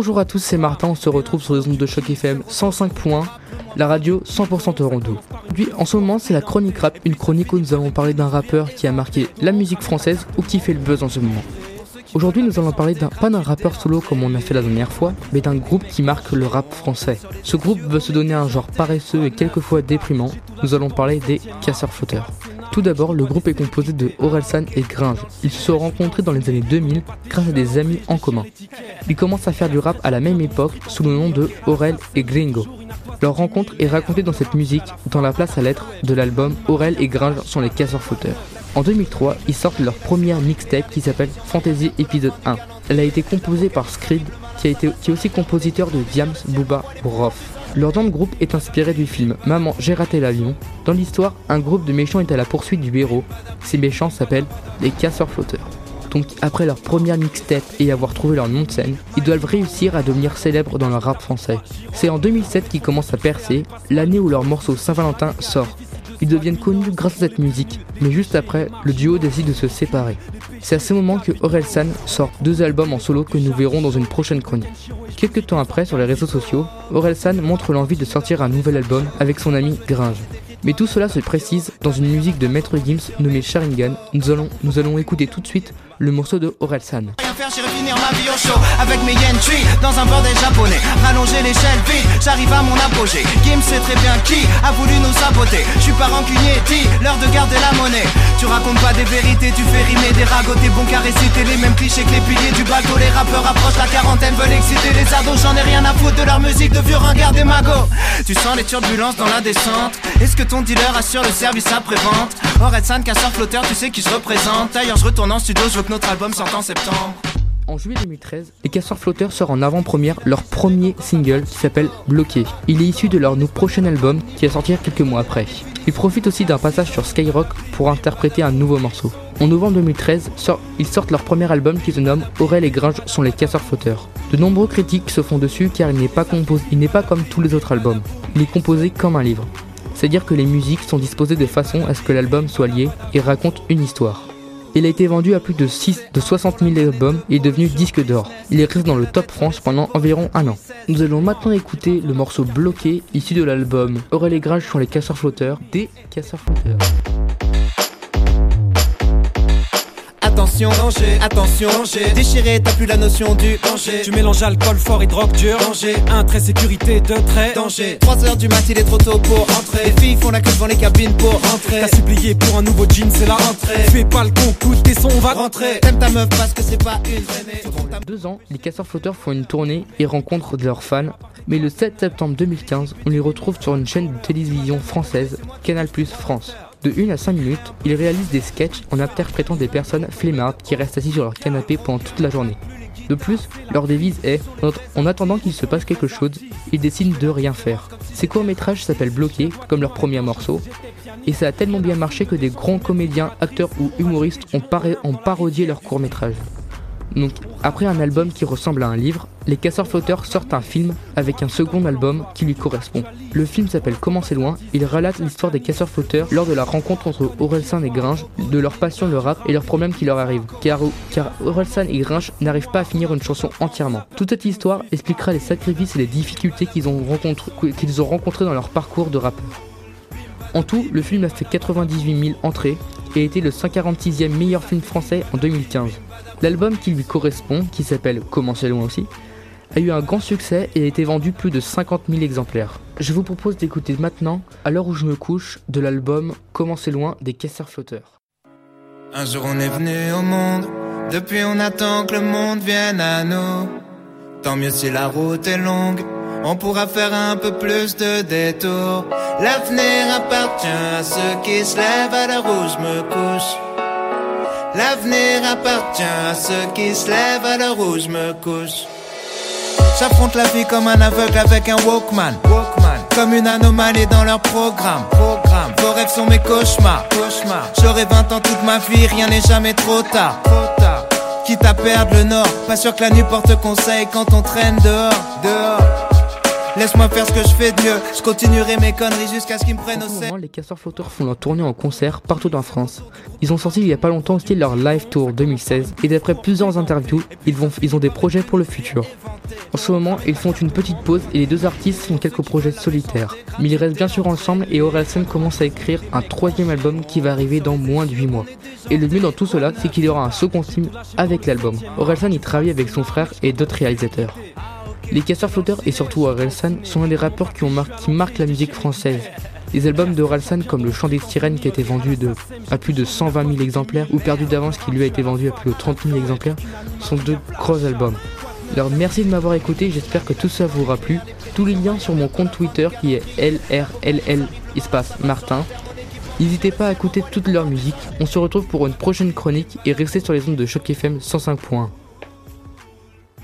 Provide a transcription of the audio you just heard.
Bonjour à tous, c'est Martin, on se retrouve sur les ondes de choc FM 105.1, la radio 100% Toronto. Puis en ce moment, c'est la chronique rap, une chronique où nous allons parler d'un rappeur qui a marqué la musique française ou qui fait le buzz en ce moment. Aujourd'hui, nous allons parler pas d'un rappeur solo comme on a fait la dernière fois, mais d'un groupe qui marque le rap français. Ce groupe veut se donner un genre paresseux et quelquefois déprimant. Nous allons parler des casseurs-flotteurs. Tout d'abord, le groupe est composé de Orelsan et Gringe. Ils se sont rencontrés dans les années 2000 grâce à des amis en commun. Ils commencent à faire du rap à la même époque sous le nom de Aurel et Gringo. Leur rencontre est racontée dans cette musique, dans la place à lettres de l'album Aurel et Gringe sont les casseurs-flotteurs. En 2003, ils sortent leur première mixtape qui s'appelle Fantasy Épisode 1. Elle a été composée par Screed, qui, est aussi compositeur de Diams, Booba, Rof. Leur nom de groupe est inspiré du film Maman, j'ai raté l'avion. Dans l'histoire, un groupe de méchants est à la poursuite du héros. Ces méchants s'appellent les casseurs-flotteurs. Donc après leur première mixtape et avoir trouvé leur nom de scène, ils doivent réussir à devenir célèbres dans le rap français. C'est en 2007 qu'ils commencent à percer, l'année où leur morceau Saint-Valentin sort. Ils deviennent connus grâce à cette musique, mais juste après, le duo décide de se séparer. C'est à ce moment que Orelsan sort deux albums en solo que nous verrons dans une prochaine chronique. Quelques temps après, sur les réseaux sociaux, Orelsan montre l'envie de sortir un nouvel album avec son ami Gringe. Mais tout cela se précise dans une musique de Maître Gims nommée Sharingan. Nous allons, écouter tout de suite le morceau de Orelsan. Faire, j'irai finir ma vie au chaud. Avec mes yen tree dans un bordel japonais. Rallonger l'échelle vite, j'arrive à mon apogée. Kim sait très bien qui a voulu nous saboter. Je suis pas rancunier, dit l'heure de garder la monnaie. Tu racontes pas des vérités, tu fais rimer des ragots T'es bon qu'à réciter les mêmes clichés que les piliers du bateau. Les rappeurs approchent la quarantaine, veulent exciter les ados. J'en ai rien à foutre de leur musique de vieux ringards des magots. Tu sens les turbulences dans la descente. Est-ce que ton dealer assure le service après-vente? Orelsan, casseur flotteur, tu sais qui je représente. D'ailleurs je retourne en studio, je veux que notre album sorte en septembre En juillet 2013, les Casseurs Flotteurs sortent en avant-première leur premier single qui s'appelle Bloqué. Il est issu de leur prochain album qui va sortir quelques mois après. Ils profitent aussi d'un passage sur Skyrock pour interpréter un nouveau morceau. En novembre 2013, sort- ils sortent leur premier album qui se nomme Aurel et Gringe sont les Casseurs Flotteurs. De nombreux critiques se font dessus car il n'est pas, il n'est pas comme tous les autres albums. Il est composé comme un livre. C'est-à-dire que les musiques sont disposées de façon à ce que l'album soit lié et raconte une histoire. Il a été vendu à plus de, 6, de 60 000 albums et est devenu disque d'or. Il est resté dans le top France pendant environ un an. Nous allons maintenant écouter le morceau Bloqué issu de l'album Aurel et Gringe sont les casseurs flotteurs des casseurs flotteurs. Attention, danger, attention, danger. Déchiré, t'as plus la notion du danger. Tu mélanges alcool fort et drogue dure. Danger, Un trait sécurité, deux traits danger. 3 heures du mat, il est trop tôt pour rentrer Les filles font la queue devant les cabines pour rentrer T'as supplié pour un nouveau jean, c'est la rentrée. Fais pas le con, coûte tes sons, on va Rentrer, t'aimes ta meuf parce que c'est pas une traînée deux ans, les casseurs flotteurs font une tournée et rencontrent leurs fans. Mais le 7 septembre 2015, on les retrouve sur une chaîne de télévision française, Canal Plus France. De 1 à 5 minutes, ils réalisent des sketchs en interprétant des personnes flemmardes qui restent assis sur leur canapé pendant toute la journée. De plus, leur devise est En attendant qu'il se passe quelque chose, ils décident de rien faire. Ces courts-métrages s'appellent Bloqués, comme leur premier morceau, et ça a tellement bien marché que des grands comédiens, acteurs ou humoristes ont, paré- ont parodié leurs courts-métrages. Donc, après un album qui ressemble à un livre, les Casseurs Flotteurs sortent un film avec un second album qui lui correspond. Le film s'appelle Comment loin, il relate l'histoire des Casseurs Flotteurs lors de la rencontre entre Orelsan et Gringe, de leur passion le rap et leurs problèmes qui leur arrivent. Car, car Orelsan et Gringe n'arrivent pas à finir une chanson entièrement. Toute cette histoire expliquera les sacrifices et les difficultés qu'ils ont, rencontrés- qu'ils ont rencontrés dans leur parcours de rappeur. En tout, le film a fait 98 000 entrées et a été le 146e meilleur film français en 2015. L'album qui lui correspond, qui s'appelle Comment c'est loin aussi, a eu un grand succès et a été vendu plus de 50 000 exemplaires. Je vous propose d'écouter maintenant, à l'heure où je me couche, de l'album Comment c'est loin des casseurs flotteurs. Un jour on est venu au monde, depuis on attend que le monde vienne à nous. Tant mieux si la route est longue, on pourra faire un peu plus de détours. L'avenir appartient à ceux qui se lèvent à l'heure où je me couche. L'avenir appartient à ceux qui se lèvent à l'heure où je me couche. J'affronte la vie comme un aveugle avec un Walkman. Walkman. Comme une anomalie dans leur programme. Programme. Vos rêves sont mes cauchemars. Cauchemars. J'aurai 20 ans toute ma vie, rien n'est jamais trop tard. Trop tard. Quitte à perdre le nord. Pas sûr que la nuit porte conseil quand on traîne dehors. Dehors. Laisse-moi faire ce que je fais de mieux. Je continuerai mes conneries jusqu'à ce qu'ils me prennent au sérieux. les casseurs flotteurs font leur tournée en concert partout en France. Ils ont sorti il y a pas longtemps aussi leur live tour 2016 et d'après plusieurs interviews, ils, vont, ils ont des projets pour le futur. En ce moment, ils font une petite pause et les deux artistes font quelques projets solitaires. Mais ils restent bien sûr ensemble et Orelsan commence à écrire un troisième album qui va arriver dans moins de 8 mois. Et le mieux dans tout cela, c'est qu'il y aura un second film avec l'album. Orelsan y travaille avec son frère et d'autres réalisateurs. Les Casseurs Flotteurs et surtout Orelsan sont un des rappeurs qui, marquent la musique française. Les albums d'Orelsan comme Le Chant des Sirènes qui a été vendu de, à plus de 120 000 exemplaires ou Perdu d'avance qui lui a été vendu à plus de 30 000 exemplaires sont deux gros albums. Alors merci de m'avoir écouté, j'espère que tout ça vous aura plu. Tous les liens sur mon compte Twitter qui est LRLL espace Martin. N'hésitez pas à écouter toute leur musique. On se retrouve pour une prochaine chronique et restez sur les ondes de Choc FM 105.1.